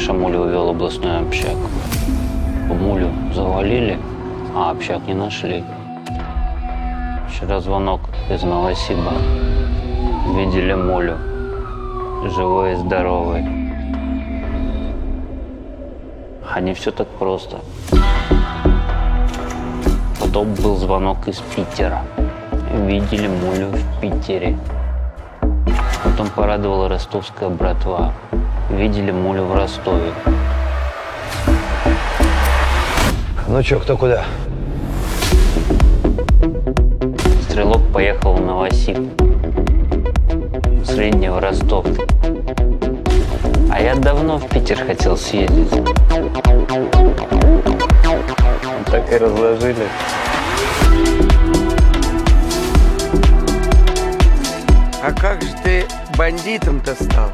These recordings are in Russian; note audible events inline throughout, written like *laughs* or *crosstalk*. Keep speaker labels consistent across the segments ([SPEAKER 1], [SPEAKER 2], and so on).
[SPEAKER 1] Миша Мулю увел областной общак. Мулю завалили, а общак не нашли. Вчера звонок из Новосиба. Видели Мулю. Живой и здоровый. А не все так просто. Потом был звонок из Питера. Видели Мулю в Питере. Потом порадовала ростовская братва. Видели Мулю в Ростове.
[SPEAKER 2] Ну чё, кто куда?
[SPEAKER 1] Стрелок поехал в Новосиб. Средний в Ростов. А я давно в Питер хотел съездить. Так и разложили.
[SPEAKER 3] А как же ты бандитом-то стал?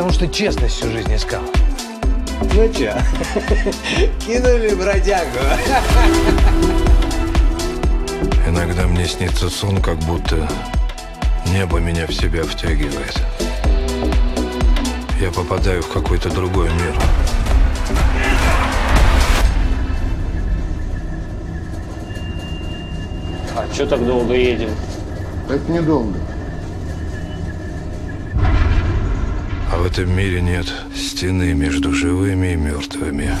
[SPEAKER 2] Потому что честность всю жизнь искал.
[SPEAKER 4] Ну чё, *laughs* кинули бродягу.
[SPEAKER 5] Иногда мне снится сон, как будто небо меня в себя втягивает. Я попадаю в какой-то другой мир.
[SPEAKER 1] А что так долго едем?
[SPEAKER 6] Это недолго.
[SPEAKER 5] А в этом мире нет стены между живыми и мертвыми.